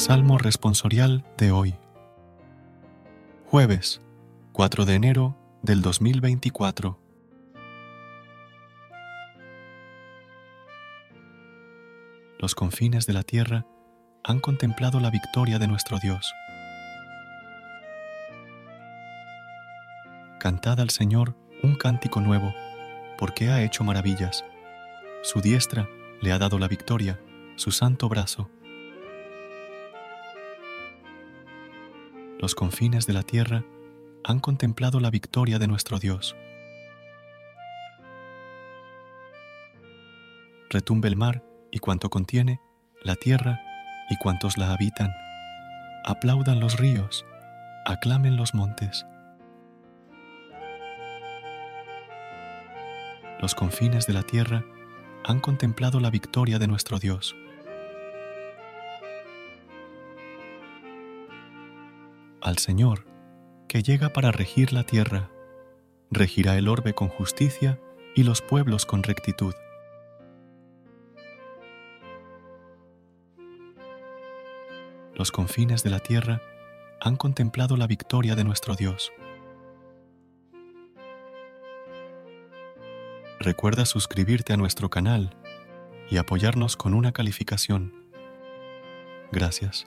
Salmo responsorial de hoy. Jueves, 4 de enero del 2024. Los confines de la tierra han contemplado la victoria de nuestro Dios. Cantad al Señor un cántico nuevo, porque ha hecho maravillas. Su diestra le ha dado la victoria, su santo brazo. Los confines de la tierra han contemplado la victoria de nuestro Dios. Retumbe el mar y cuanto contiene, la tierra y cuantos la habitan. Aplaudan los ríos, aclamen los montes. Los confines de la tierra han contemplado la victoria de nuestro Dios. Al Señor, que llega para regir la tierra. Regirá el orbe con justicia y los pueblos con rectitud. Los confines de la tierra han contemplado la victoria de nuestro Dios. Recuerda suscribirte a nuestro canal y apoyarnos con una calificación. Gracias.